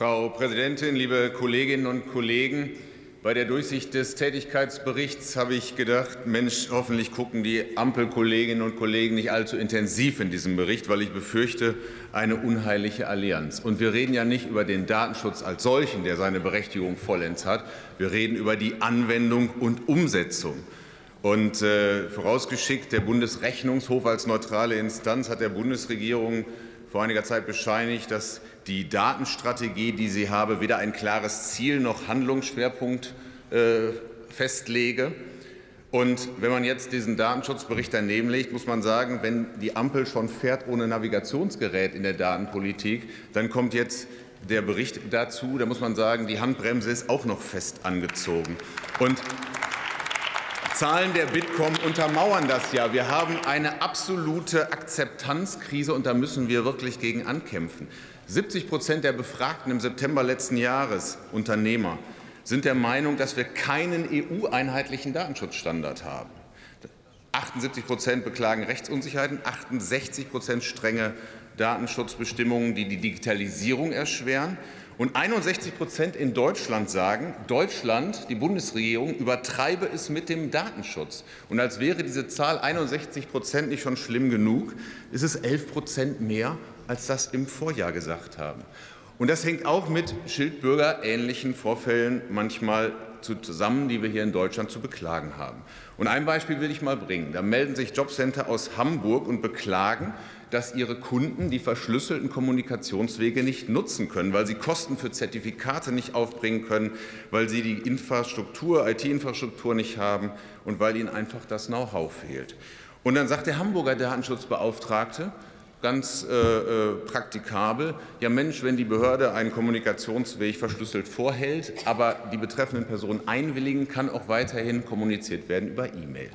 Frau Präsidentin, liebe Kolleginnen und Kollegen! Bei der Durchsicht des Tätigkeitsberichts habe ich gedacht, Mensch, hoffentlich gucken die Ampelkolleginnen und Kollegen nicht allzu intensiv in diesem Bericht, weil ich befürchte eine unheilige Allianz. Und wir reden ja nicht über den Datenschutz als solchen, der seine Berechtigung vollends hat. Wir reden über die Anwendung und Umsetzung. Und äh, vorausgeschickt, der Bundesrechnungshof als neutrale Instanz hat der Bundesregierung vor einiger Zeit bescheinigt, dass die Datenstrategie, die sie habe, weder ein klares Ziel noch Handlungsschwerpunkt äh, festlege. Und wenn man jetzt diesen Datenschutzbericht daneben legt, muss man sagen, wenn die Ampel schon fährt ohne Navigationsgerät in der Datenpolitik, dann kommt jetzt der Bericht dazu. Da muss man sagen, die Handbremse ist auch noch fest angezogen. Und Zahlen der Bitkom untermauern das ja. Wir haben eine absolute Akzeptanzkrise, und da müssen wir wirklich gegen ankämpfen. 70 Prozent der Befragten im September letzten Jahres, Unternehmer, sind der Meinung, dass wir keinen EU-einheitlichen Datenschutzstandard haben. 78 Prozent beklagen Rechtsunsicherheiten, 68 Prozent strenge Datenschutzbestimmungen, die die Digitalisierung erschweren. Und 61 Prozent in Deutschland sagen, Deutschland, die Bundesregierung, übertreibe es mit dem Datenschutz. Und als wäre diese Zahl 61 Prozent nicht schon schlimm genug, ist es 11 Prozent mehr, als das im Vorjahr gesagt haben. Und das hängt auch mit Schildbürger-ähnlichen Vorfällen manchmal zusammen, die wir hier in Deutschland zu beklagen haben. Und ein Beispiel will ich mal bringen. Da melden sich Jobcenter aus Hamburg und beklagen, dass ihre Kunden die verschlüsselten Kommunikationswege nicht nutzen können, weil sie Kosten für Zertifikate nicht aufbringen können, weil sie die Infrastruktur, IT-Infrastruktur nicht haben und weil ihnen einfach das Know-how fehlt. Und dann sagt der Hamburger Datenschutzbeauftragte, ganz äh, äh, praktikabel. Ja Mensch, wenn die Behörde einen Kommunikationsweg verschlüsselt vorhält, aber die betreffenden Personen einwilligen, kann auch weiterhin kommuniziert werden über E-Mail.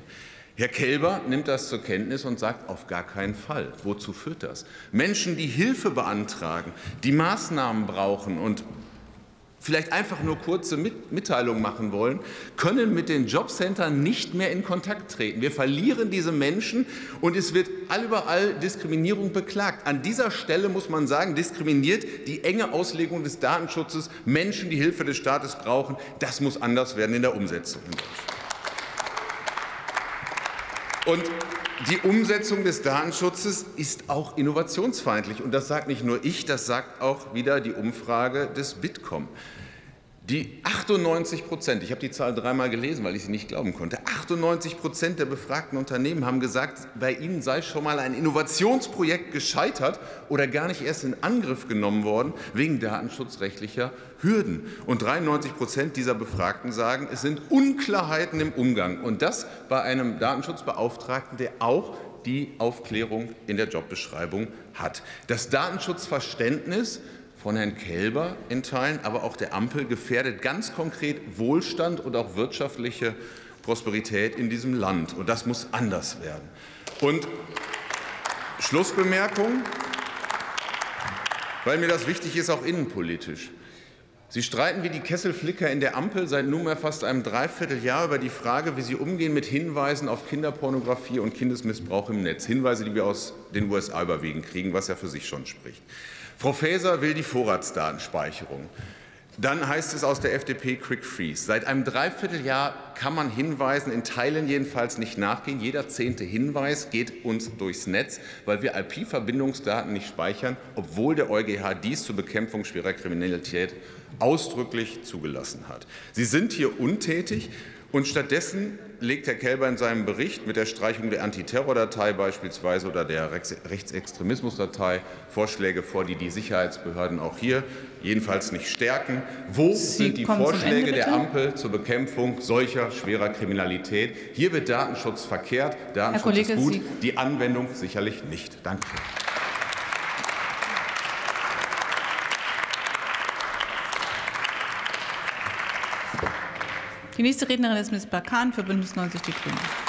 Herr Kelber nimmt das zur Kenntnis und sagt, auf gar keinen Fall. Wozu führt das? Menschen, die Hilfe beantragen, die Maßnahmen brauchen und vielleicht einfach nur kurze Mitteilungen machen wollen, können mit den Jobcentern nicht mehr in Kontakt treten. Wir verlieren diese Menschen und es wird allüberall Diskriminierung beklagt. An dieser Stelle muss man sagen, diskriminiert die enge Auslegung des Datenschutzes Menschen, die Hilfe des Staates brauchen. Das muss anders werden in der Umsetzung. Und die Umsetzung des Datenschutzes ist auch innovationsfeindlich. Und das sagt nicht nur ich, das sagt auch wieder die Umfrage des Bitkom. Die 98 Prozent, ich habe die Zahl dreimal gelesen, weil ich sie nicht glauben konnte, 98 Prozent der befragten Unternehmen haben gesagt, bei ihnen sei schon mal ein Innovationsprojekt gescheitert oder gar nicht erst in Angriff genommen worden wegen datenschutzrechtlicher Hürden. Und 93 Prozent dieser Befragten sagen, es sind Unklarheiten im Umgang. Und das bei einem Datenschutzbeauftragten, der auch die Aufklärung in der Jobbeschreibung hat. Das Datenschutzverständnis von Herrn Kelber in Teilen, aber auch der Ampel gefährdet ganz konkret Wohlstand und auch wirtschaftliche Prosperität in diesem Land. Und das muss anders werden. Und Schlussbemerkung, weil mir das wichtig ist, auch innenpolitisch. Sie streiten wie die Kesselflicker in der Ampel seit nunmehr fast einem Dreivierteljahr über die Frage, wie sie umgehen mit Hinweisen auf Kinderpornografie und Kindesmissbrauch im Netz. Hinweise, die wir aus den USA überwiegend kriegen, was ja für sich schon spricht. Frau Faeser will die Vorratsdatenspeicherung. Dann heißt es aus der FDP Quick Freeze. Seit einem Dreivierteljahr kann man Hinweisen in Teilen jedenfalls nicht nachgehen. Jeder zehnte Hinweis geht uns durchs Netz, weil wir IP-Verbindungsdaten nicht speichern, obwohl der EuGH dies zur Bekämpfung schwerer Kriminalität ausdrücklich zugelassen hat. Sie sind hier untätig. Und stattdessen legt Herr Kelber in seinem Bericht mit der Streichung der Antiterrordatei beispielsweise oder der Rechtsextremismusdatei Vorschläge vor, die die Sicherheitsbehörden auch hier jedenfalls nicht stärken. Wo Sie sind die Vorschläge Ende, der Ampel zur Bekämpfung solcher schwerer Kriminalität? Hier wird Datenschutz verkehrt. Datenschutz Kollege, ist gut, die Anwendung sicherlich nicht. Danke. Die nächste Rednerin ist Ms. Bakan für Bündnis 90 Die Grünen.